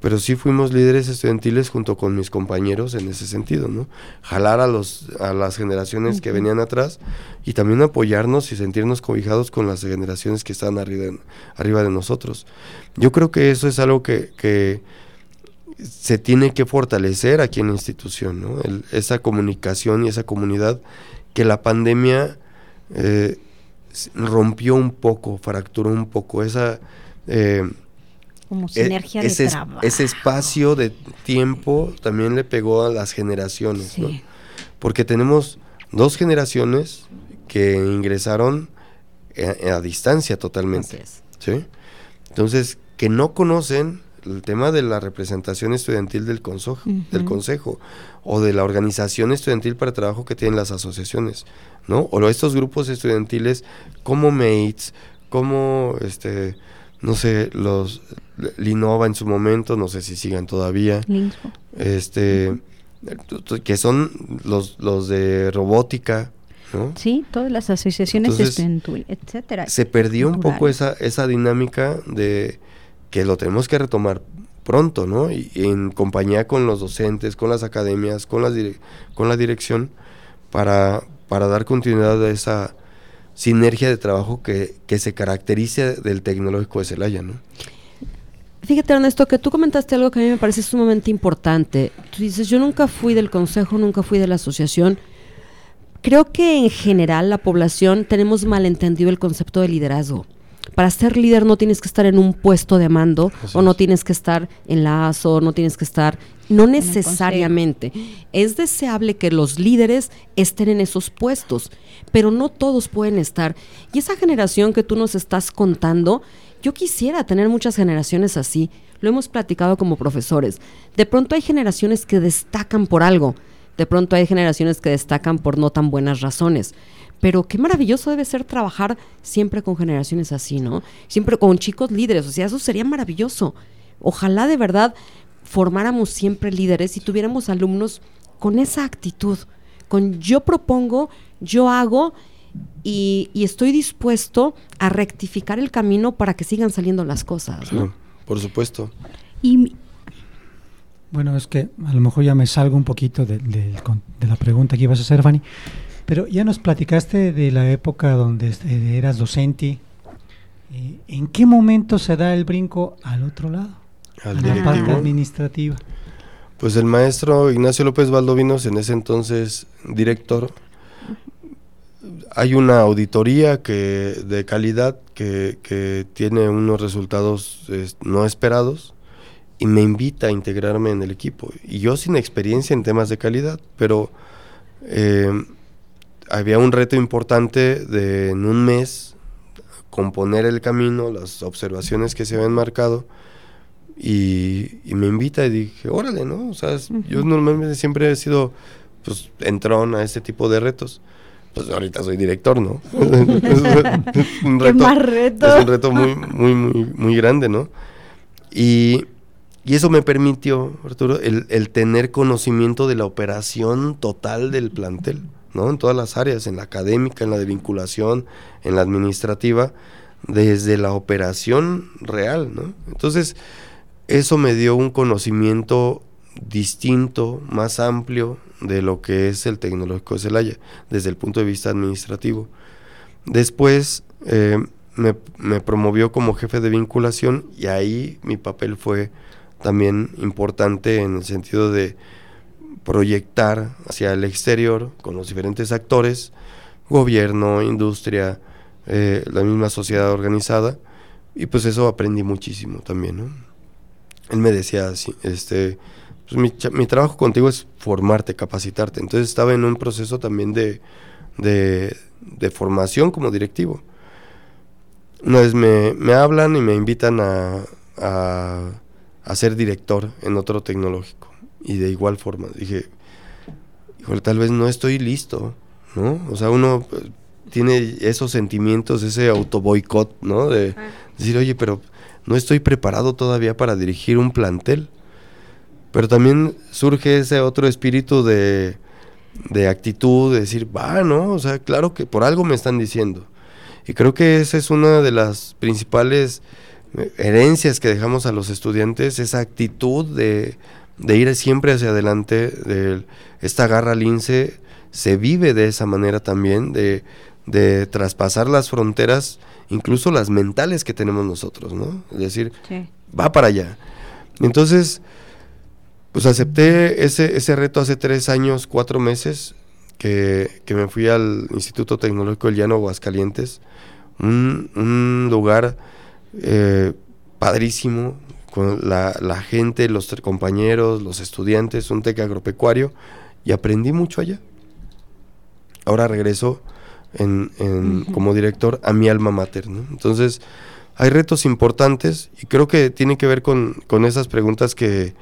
pero sí fuimos líderes estudiantiles junto con mis compañeros en ese sentido, ¿no? Jalar a los a las generaciones que venían atrás y también apoyarnos y sentirnos cobijados con las generaciones que están arriba, arriba de nosotros. Yo creo que eso es algo que, que se tiene que fortalecer aquí en la institución, ¿no? esa comunicación y esa comunidad que la pandemia eh, rompió un poco, fracturó un poco esa... Eh, Como e, sinergia ese, de trabajo. ese espacio de tiempo también le pegó a las generaciones, ¿no? Porque tenemos dos generaciones que ingresaron a, distancia totalmente. ¿sí? Entonces, que no conocen el tema de la representación estudiantil del consejo, del consejo o de la organización estudiantil para trabajo que tienen las asociaciones, ¿no? O estos grupos estudiantiles como Mates, como este no sé, los Linova en su momento, no sé si sigan todavía. Este que son los, los de robótica, ¿no? Sí, todas las asociaciones estudiantiles, etcétera. Se perdió un poco esa, esa dinámica de que lo tenemos que retomar pronto, ¿no? Y, en compañía con los docentes, con las academias, con, las con la dirección, para, para dar continuidad a esa sinergia de trabajo que, que se caracteriza del tecnológico de Celaya, ¿no? Fíjate, Ernesto, que tú comentaste algo que a mí me parece sumamente importante. Tú dices, yo nunca fui del consejo, nunca fui de la asociación. Creo que en general la población tenemos malentendido el concepto de liderazgo para ser líder no tienes que estar en un puesto de mando o no tienes que estar en la ASO, no tienes que estar, no necesariamente. Es deseable que los líderes estén en esos puestos, pero no todos pueden estar. Y esa generación que tú nos estás contando, yo quisiera tener muchas generaciones así. Lo hemos platicado como profesores. De pronto hay generaciones que destacan por algo. De pronto hay generaciones que destacan por no tan buenas razones. Pero qué maravilloso debe ser trabajar siempre con generaciones así, ¿no? Siempre con chicos líderes, o sea, eso sería maravilloso. Ojalá de verdad formáramos siempre líderes y tuviéramos alumnos con esa actitud, con yo propongo, yo hago y, estoy dispuesto a rectificar el camino para que sigan saliendo las cosas. ¿no? por supuesto. Y bueno, es que a lo mejor ya me salgo un poquito de, de la pregunta que ibas a hacer, Fanny. Pero ya nos platicaste de la época donde este, eras docente. Eh, ¿En qué momento se da el brinco al otro lado? Al a la parte administrativa. Pues el maestro Ignacio López Valdovinos, en ese entonces director, hay una auditoría que de calidad que, que tiene unos resultados no esperados y me invita a integrarme en el equipo. Y yo sin experiencia en temas de calidad, pero eh, había un reto importante de en un mes componer el camino, las observaciones que se habían marcado y, me invita y dije, órale, ¿no? O sea, yo normalmente siempre he sido pues entrón a este tipo de retos. Pues ahorita soy director, ¿no? es, un reto, más reto? Es un reto muy, muy, muy, muy grande, ¿no? Y, y eso me permitió, Arturo, el, el tener conocimiento de la operación total del plantel. ¿No? En todas las áreas, en la académica, en la de vinculación, en la administrativa, desde la operación real. Entonces, eso me dio un conocimiento distinto, más amplio de lo que es el tecnológico de Celaya, desde el punto de vista administrativo. Después eh, me, promovió como jefe de vinculación y ahí mi papel fue también importante en el sentido de proyectar hacia el exterior con los diferentes actores, gobierno, industria, eh, la misma sociedad organizada, y pues eso aprendí muchísimo también. Él me decía así, este, pues mi, trabajo contigo es formarte, capacitarte, entonces estaba en un proceso también de, de, formación como directivo. Una vez me, me hablan y me invitan a, a ser director en otro tecnológico y de igual forma dije, híjole, tal vez no estoy listo, ¿no? O sea, uno eh, tiene esos sentimientos, ese auto boicot, ¿no? De decir, oye, pero no estoy preparado todavía para dirigir un plantel. Pero también surge ese otro espíritu de, de actitud, de decir, va, ¿no? O sea, claro que por algo me están diciendo. Y creo que esa es una de las principales eh, herencias que dejamos a los estudiantes, esa actitud de, de ir siempre hacia adelante, de esta garra lince se vive de esa manera también, de, de traspasar las fronteras, incluso las mentales que tenemos nosotros, ¿no? Es decir, va para allá. Entonces, Pues acepté ese, ese reto hace tres años, cuatro meses, que, que me fui al Instituto Tecnológico del Llano Aguascalientes, un, un lugar eh, padrísimo, con la, la, gente, los compañeros, los estudiantes, un TEC agropecuario, y aprendí mucho allá. Ahora regreso en, en, uh -huh. como director a mi alma mater. ¿no? Entonces, hay retos importantes y creo que tiene que ver con, con esas preguntas que,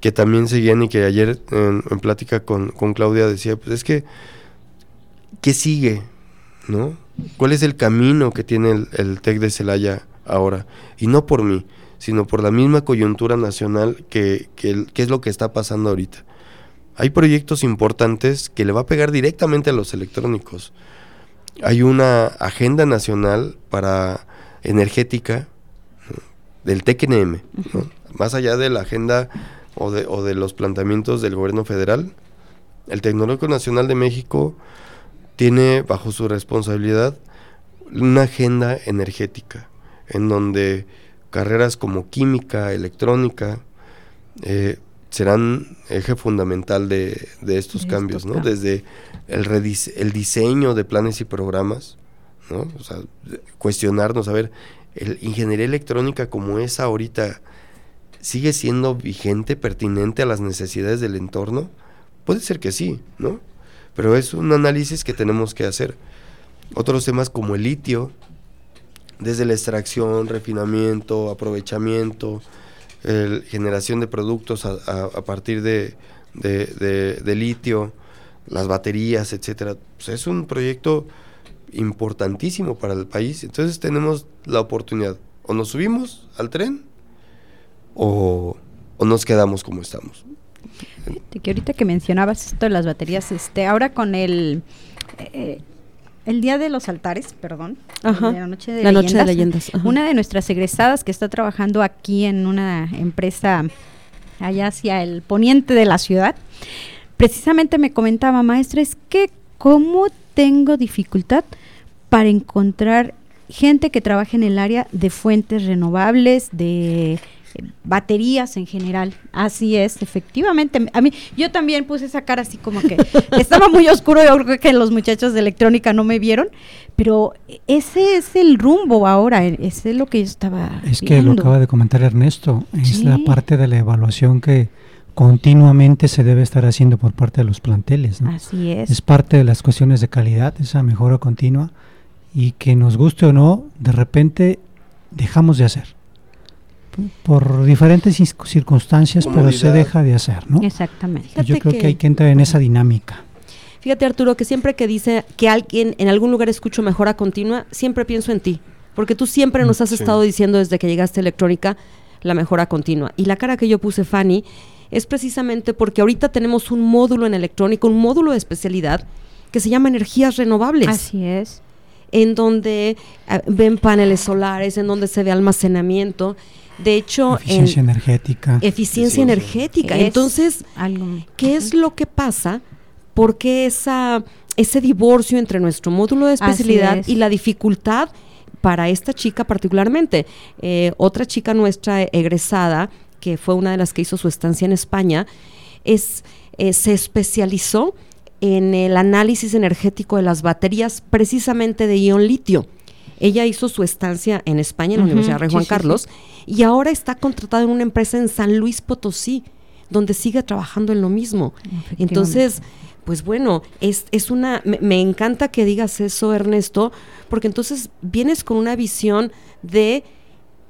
que, también seguían y que ayer en, en plática con, con, Claudia decía, pues es que, ¿qué sigue? ¿No? ¿Cuál es el camino que tiene el, el TEC de Celaya ahora? Y no por mí, sino por la misma coyuntura nacional que, que, que es lo que está pasando ahorita. Hay proyectos importantes que le va a pegar directamente a los electrónicos. Hay una agenda nacional para energética ¿no? del TECNM, ¿no? más allá de la agenda o de, o de, los planteamientos del gobierno federal, el Tecnológico Nacional de México tiene bajo su responsabilidad una agenda energética, en donde carreras como química, electrónica, eh, serán eje fundamental de, de estos Esto, cambios, ¿no? Desde el, el diseño de planes y programas, ¿no? O sea, cuestionarnos, a ver, el ingeniería electrónica como es ahorita, ¿sigue siendo vigente, pertinente a las necesidades del entorno? Puede ser que sí, ¿no? Pero es un análisis que tenemos que hacer. Otros temas como el litio, desde la extracción, refinamiento, aprovechamiento, el, generación de productos a, a, partir de, de, de, de, litio, las baterías, etcétera. Pues es un proyecto importantísimo para el país. Entonces tenemos la oportunidad. O nos subimos al tren o, o nos quedamos como estamos. Que ahorita que mencionabas esto de las baterías, este, ahora con el eh, el día de los altares, perdón, Ajá. de la noche de la leyendas, noche de leyendas. Ajá. una de nuestras egresadas que está trabajando aquí en una empresa allá hacia el poniente de la ciudad, precisamente me comentaba, maestra, es que cómo tengo dificultad para encontrar gente que trabaje en el área de fuentes renovables, de baterías en general. Así es, efectivamente. A mí, yo también puse esa cara así como que estaba muy oscuro. Yo creo que los muchachos de electrónica no me vieron, pero ese es el rumbo ahora. Ese es lo que yo estaba. Es viendo. que lo acaba de comentar Ernesto. Es sí. la parte de la evaluación que continuamente se debe estar haciendo por parte de los planteles. ¿no? Así es. Es parte de las cuestiones de calidad, esa mejora continua y que nos guste o no, de repente dejamos de hacer por diferentes circunstancias, Comunidad. pero se deja de hacer, ¿no? Exactamente. Yo creo que, que hay que entrar en esa dinámica. Fíjate Arturo, que siempre que dice que alguien en algún lugar escucho mejora continua, siempre pienso en ti, porque tú siempre nos has sí. estado diciendo desde que llegaste a electrónica la mejora continua. Y la cara que yo puse, Fanny, es precisamente porque ahorita tenemos un módulo en electrónica, un módulo de especialidad que se llama energías renovables. Así es. En donde uh, ven paneles solares, en donde se ve almacenamiento. De hecho, eficiencia en energética. Eficiencia energética. Es Entonces, algo. ¿qué es lo que pasa? ¿Por qué esa, ese divorcio entre nuestro módulo de especialidad y la dificultad para esta chica particularmente? Eh, otra chica nuestra egresada, que fue una de las que hizo su estancia en España, es, eh, se especializó en el análisis energético de las baterías precisamente de ion litio. Ella hizo su estancia en España, en la uh -huh, Universidad Rey Juan sí, Carlos, sí, sí. y ahora está contratada en una empresa en San Luis Potosí, donde sigue trabajando en lo mismo. Entonces, pues bueno, es, es una. Me, me, encanta que digas eso, Ernesto, porque entonces vienes con una visión de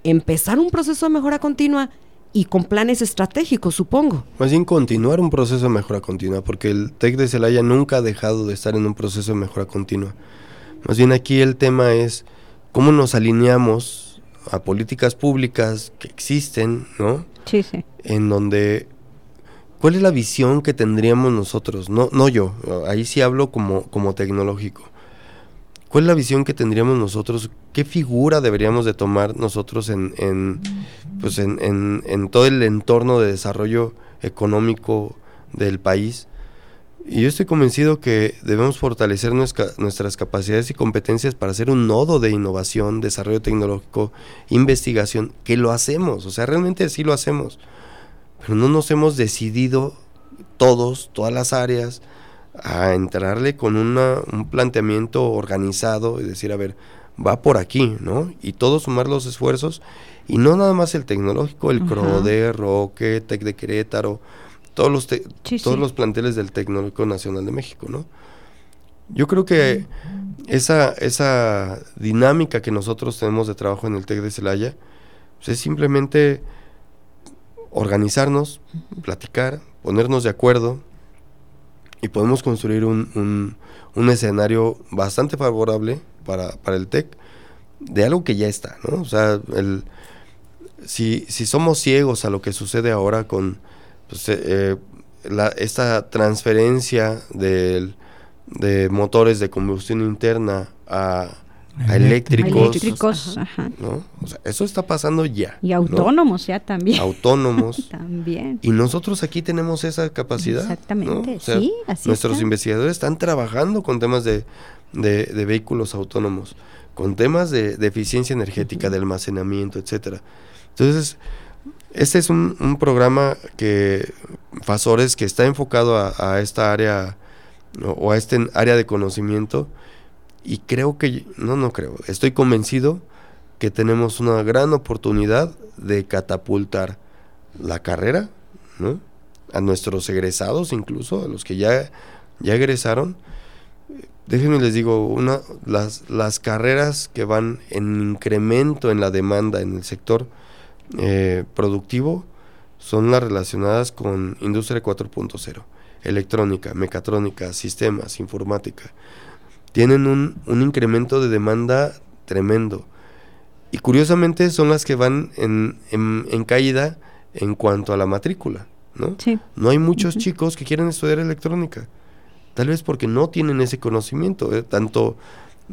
empezar un proceso de mejora continua y con planes estratégicos, supongo. Más bien continuar un proceso de mejora continua, porque el TEC de Celaya nunca ha dejado de estar en un proceso de mejora continua. Más bien aquí el tema es cómo nos alineamos a políticas públicas que existen, ¿no? Sí, sí. En donde, ¿cuál es la visión que tendríamos nosotros? No, no yo, ahí sí hablo como, como tecnológico. ¿Cuál es la visión que tendríamos nosotros? ¿Qué figura deberíamos de tomar nosotros en, en pues en, en, en todo el entorno de desarrollo económico del país? Y yo estoy convencido que debemos fortalecer nuestra, nuestras capacidades y competencias para ser un nodo de innovación, desarrollo tecnológico, investigación, que lo hacemos, o sea, realmente sí lo hacemos. pero no nos hemos decidido todos, todas las áreas, a entrarle con una, un planteamiento organizado y decir, a ver, va por aquí, ¿no? Y todos sumar los esfuerzos, y no nada más el tecnológico, el Ajá. CRODE, Roque, Tec de Querétaro, todos los, te- Sí, todos sí. los planteles del Tecnológico Nacional de México, ¿no? Yo creo que esa, esa dinámica que nosotros tenemos de trabajo en el TEC de Celaya pues, es simplemente organizarnos, platicar, ponernos de acuerdo y podemos construir un, un- un escenario bastante favorable para, para el TEC de algo que ya está, ¿no? O sea, el, si, si somos ciegos a lo que sucede ahora con pues, eh, eh, la- esta transferencia del- de motores de combustión interna a, a eléctricos, Eléctricos, ajá. ¿no? O sea, eso está pasando ya. Y ¿no? autónomos ya también. Autónomos. también. Y nosotros aquí tenemos esa capacidad. ¿no? Exactamente, O sea, sí, así Nuestros está. investigadores están trabajando con temas de, de- de vehículos autónomos, con temas de, de eficiencia energética, de almacenamiento, etcétera. Entonces, este es un, un programa que Fasores que está enfocado a, esta área o a este área de conocimiento y creo que no no creo, estoy convencido que tenemos una gran oportunidad de catapultar la carrera, ¿no? A nuestros egresados incluso, a los que ya ya egresaron. Déjenme les digo, una las las carreras que van en incremento en la demanda en el sector eh, productivo son las relacionadas con industria 4.0, electrónica, mecatrónica, sistemas, informática. Tienen un, un incremento de demanda tremendo. Y curiosamente son las que van en, en, en caída en cuanto a la matrícula, ¿no? Sí. No hay muchos chicos que quieren estudiar electrónica. Tal vez porque no tienen ese conocimiento. eh, Tanto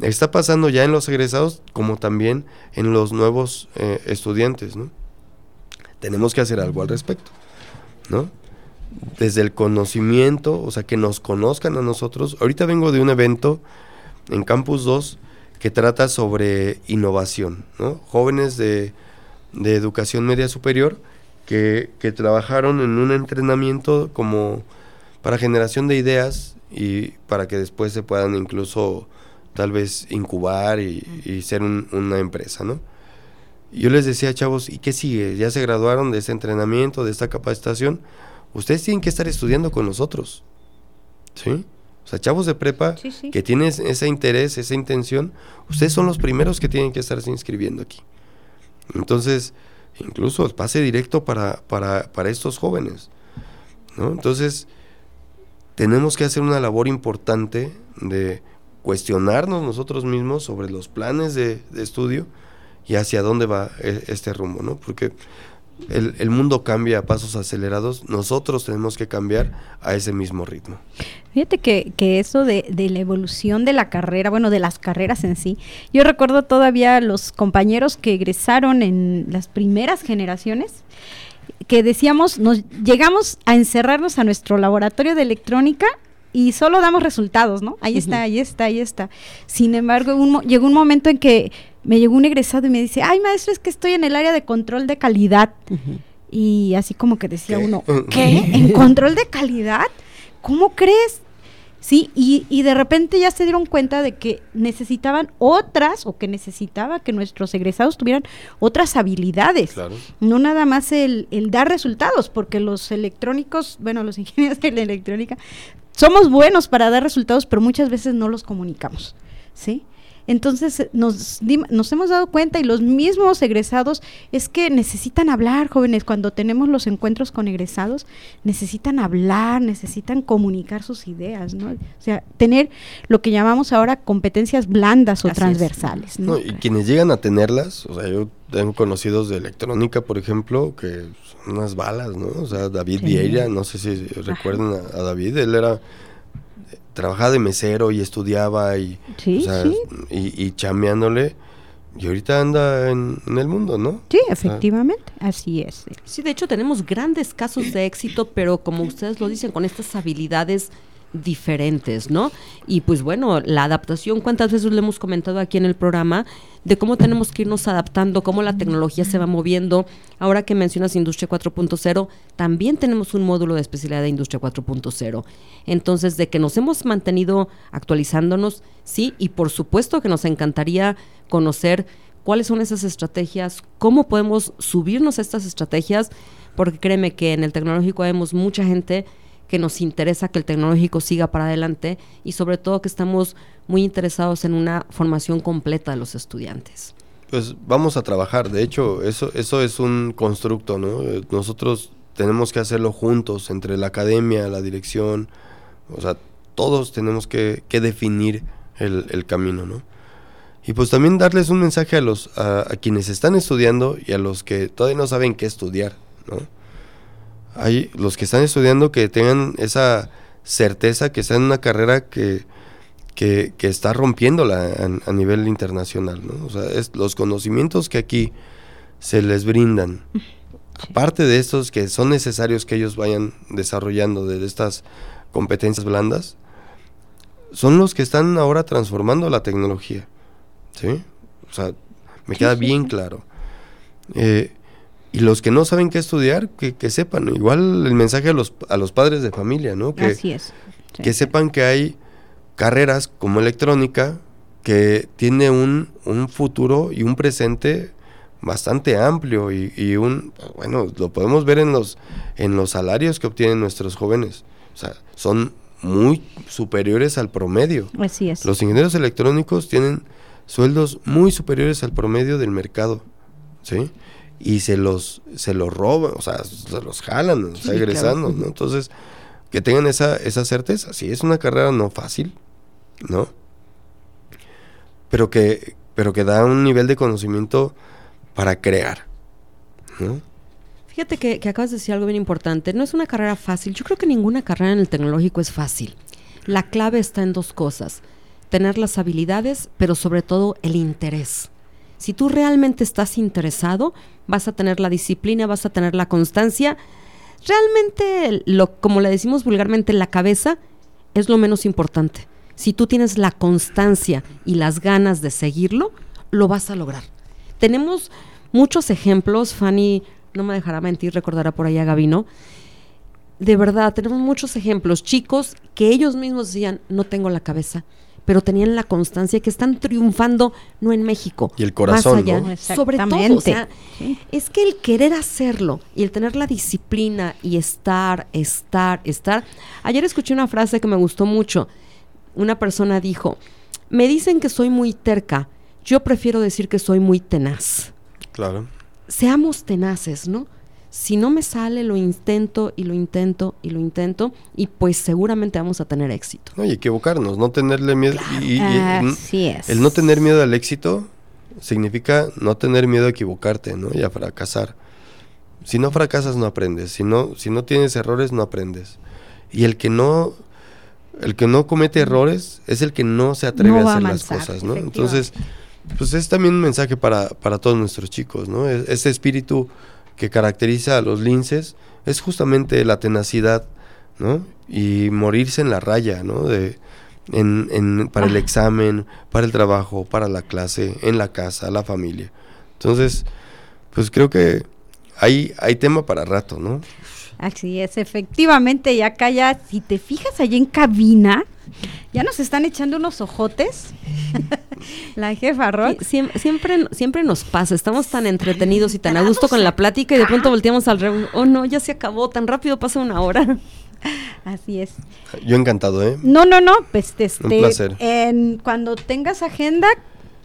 está pasando ya en los egresados como también en los nuevos eh, estudiantes, ¿no? Tenemos que hacer algo al respecto, ¿no? Desde el conocimiento, o sea, que nos conozcan a nosotros. Ahorita vengo de un evento en Campus 2 que trata sobre innovación, ¿no? Jóvenes de, de educación media superior que, que trabajaron en un entrenamiento como para generación de ideas y para que después se puedan incluso tal vez incubar y, y ser un- una empresa, ¿no? Yo les decía, chavos, ¿y qué sigue? Ya se graduaron de este entrenamiento, de esta capacitación. Ustedes tienen que estar estudiando con nosotros. ¿Sí? O sea, chavos de prepa Sí, sí. que tienen ese interés, esa intención, ustedes son los primeros que tienen que estarse inscribiendo aquí. Entonces, incluso el pase directo para, para, para estos jóvenes. ¿no? Entonces, tenemos que hacer una labor importante de cuestionarnos nosotros mismos sobre los planes de, de estudio y hacia dónde va e- este rumbo, ¿no? Porque el, mundo cambia a pasos acelerados, nosotros tenemos que cambiar a ese mismo ritmo. Fíjate que, que eso de, de la evolución de la carrera, bueno, de las carreras en sí, yo recuerdo todavía los compañeros que egresaron en las primeras generaciones, que decíamos, nos llegamos a encerrarnos a nuestro laboratorio de electrónica y solo damos resultados, ¿no? Ahí está, ahí está, ahí está. Sin embargo, un mo- llegó un momento en que me llegó un egresado y me dice, ay maestro, es que estoy en el área de control de calidad. Y así como que decía ¿Qué? uno, ¿qué? ¿En control de calidad? ¿Cómo crees? Sí, y, y de repente ya se dieron cuenta de que necesitaban otras, o que necesitaba que nuestros egresados tuvieran otras habilidades. Claro. No nada más el, el dar resultados, porque los electrónicos, bueno, los ingenieros de la electrónica, somos buenos para dar resultados, pero muchas veces no los comunicamos, ¿sí? Entonces eh, nos, dim- nos hemos dado cuenta y los mismos egresados es que necesitan hablar, jóvenes, cuando tenemos los encuentros con egresados, necesitan hablar, necesitan comunicar sus ideas, ¿no? O sea, tener lo que llamamos ahora competencias blandas o Así transversales, ¿no? No, y quienes llegan a tenerlas, o sea, yo tengo conocidos de electrónica, por ejemplo, que son unas balas, ¿no? O sea, David Sí. Vieira, no sé si recuerdan a, a David, él era, trabajaba de mesero y estudiaba y, Sí, o sea, sí. y, y chambeándole, y ahorita anda en, en el mundo, ¿no? Sí, efectivamente, así es. Sí, de hecho tenemos grandes casos de éxito, pero como ustedes lo dicen, con estas habilidades diferentes, ¿no? Y pues bueno, la adaptación, ¿cuántas veces le hemos comentado aquí en el programa de cómo tenemos que irnos adaptando, cómo la tecnología se va moviendo? Ahora que mencionas Industria 4.0, también tenemos un módulo de especialidad de Industria 4.0. Entonces, de que nos hemos mantenido actualizándonos, sí, y por supuesto que nos encantaría conocer cuáles son esas estrategias, cómo podemos subirnos a estas estrategias, porque créeme que en el tecnológico vemos mucha gente que nos interesa que el tecnológico siga para adelante y sobre todo que estamos muy interesados en una formación completa de los estudiantes. Pues vamos a trabajar, de hecho, eso, eso es un constructo, ¿no? Eh, nosotros tenemos que hacerlo juntos, entre la academia, la dirección, o sea, todos tenemos que, definir el, el, camino, ¿no? Y pues también darles un mensaje a los a, a, quienes están estudiando y a los que todavía no saben qué estudiar, ¿no? Hay los que están estudiando que tengan esa certeza que están en una carrera que, que, está rompiéndola a, nivel internacional. ¿no? O sea, es, los conocimientos que aquí se les brindan, aparte de estos que son necesarios que ellos vayan desarrollando de, estas competencias blandas, son los que están ahora transformando la tecnología. ¿Sí? O sea, me queda bien claro. Eh, y los que no saben qué estudiar, que, sepan. Igual el mensaje a los, a los padres de familia, ¿no? Que, Así es. Que sepan que hay carreras como electrónica que tiene un, un futuro y un presente bastante amplio y, un bueno lo podemos ver en los en los salarios que obtienen nuestros jóvenes o sea son muy superiores al promedio así es los ingenieros electrónicos tienen sueldos muy superiores al promedio del mercado sí y se los, se los roban, o sea, se los jalan, está egresando, ¿no? Entonces, que tengan esa, esa certeza. Sí, es una carrera no fácil, ¿no? Pero que, pero que da un nivel de conocimiento para crear, ¿no? Fíjate que, que acabas de decir algo bien importante. No es una carrera fácil. Yo creo que ninguna carrera en el tecnológico es fácil. La clave está en dos cosas. Tener las habilidades, pero sobre todo el interés. Si tú realmente estás interesado, vas a tener la disciplina, vas a tener la constancia. Realmente, lo, como le decimos vulgarmente, la cabeza es lo menos importante. Si tú tienes la constancia y las ganas de seguirlo, lo vas a lograr. Tenemos muchos ejemplos, Fanny no me dejará mentir, recordará por ahí a Gabino. De verdad, tenemos muchos ejemplos, chicos que ellos mismos decían, no tengo la cabeza, pero tenían la constancia que están triunfando no en México, y el corazón, más allá, sobre todo, o sea, es que el querer hacerlo y el tener la disciplina y estar, estar, estar. Ayer escuché una frase que me gustó mucho. Una persona dijo, "Me dicen que soy muy terca, yo prefiero decir que soy muy tenaz." Claro. Seamos tenaces, ¿no? Si no me sale, lo intento y lo intento y lo intento y pues seguramente vamos a tener éxito. No, y equivocarnos, no tenerle miedo. Y, Así es. El no tener miedo al éxito significa no tener miedo a equivocarte, ¿no? Y a fracasar. Si no fracasas no aprendes, si no, si no tienes errores no aprendes. Y el que no, el que no comete errores es el que no se atreve a hacer las cosas, ¿no? Entonces, pues es también un mensaje para, para todos nuestros chicos, ¿no? Ese espíritu que caracteriza a los linces es justamente la tenacidad, ¿no? Y morirse en la raya, ¿no? De, en, en, para el examen, para el trabajo, para la clase, en la casa, la familia. Entonces, pues creo que hay, hay tema para rato, ¿no? Así es, efectivamente, y acá ya, si te fijas allí en cabina, ya nos están echando unos ojotes. la jefa Rock. siempre, siempre nos pasa, estamos tan entretenidos y tan a gusto con la plática y de pronto volteamos al revés. Oh no, ya se acabó, tan rápido pasa una hora. Así es. Yo encantado, ¿eh? No, no, no, pues este, Un placer. En, cuando tengas agenda,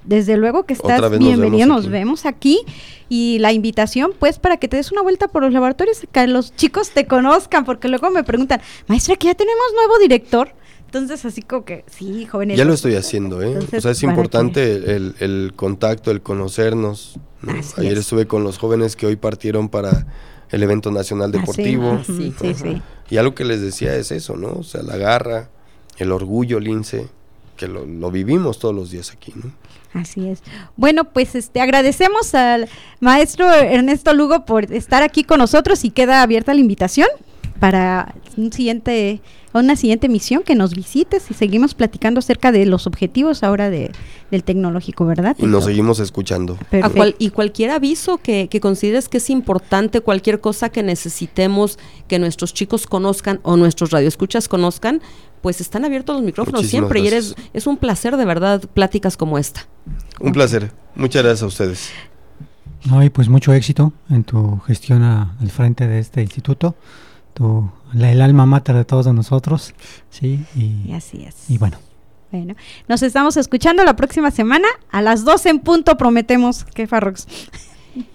desde luego que estás bienvenido, nos, vemos, aquí. Y la invitación, pues, para que te des una vuelta por los laboratorios, que los chicos te conozcan, porque luego me preguntan, maestra, que ya tenemos nuevo director. Entonces, así como que, sí, jóvenes. Ya lo estoy haciendo, ¿eh? o sea, es importante el, el, contacto, el conocernos. Ayer estuve con los jóvenes que hoy partieron para el evento nacional deportivo. sí, sí, sí. Y algo que les decía es eso, ¿no? O sea, la garra, el orgullo, lince, que lo, lo vivimos todos los días aquí, ¿no? Así es. Bueno, pues este agradecemos al maestro Ernesto Lugo por estar aquí con nosotros y queda abierta la invitación. Para un siguiente, una siguiente misión que nos visites y seguimos platicando acerca de los objetivos ahora de, del tecnológico, ¿verdad? Y nos seguimos escuchando. A cual, y cualquier aviso que, que, consideres que es importante, cualquier cosa que necesitemos que nuestros chicos conozcan o nuestros radioescuchas conozcan, pues están abiertos los micrófonos Muchísimas siempre gracias. y eres, es un placer de verdad pláticas como esta. Un placer. Muchas gracias a ustedes. No, y pues mucho éxito en tu gestión a- al frente de este instituto. Tu, la- el alma mater de todos nosotros. Sí, y, Y así es. y bueno. Bueno, nos estamos escuchando la próxima semana a las 12 en punto, prometemos que Farrox.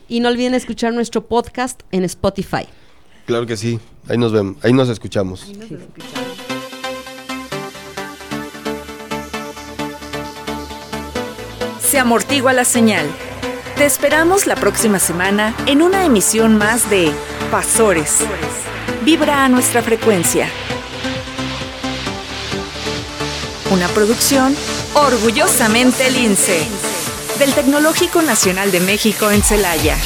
Y no olviden escuchar nuestro podcast en Spotify. Claro que sí. Ahí nos vemos. Ahí nos escuchamos. Se amortigua la señal. Te esperamos la próxima semana en una emisión más de Pasores. Vibra a nuestra frecuencia. Una producción orgullosamente Lince del Tecnológico Nacional de México en Celaya.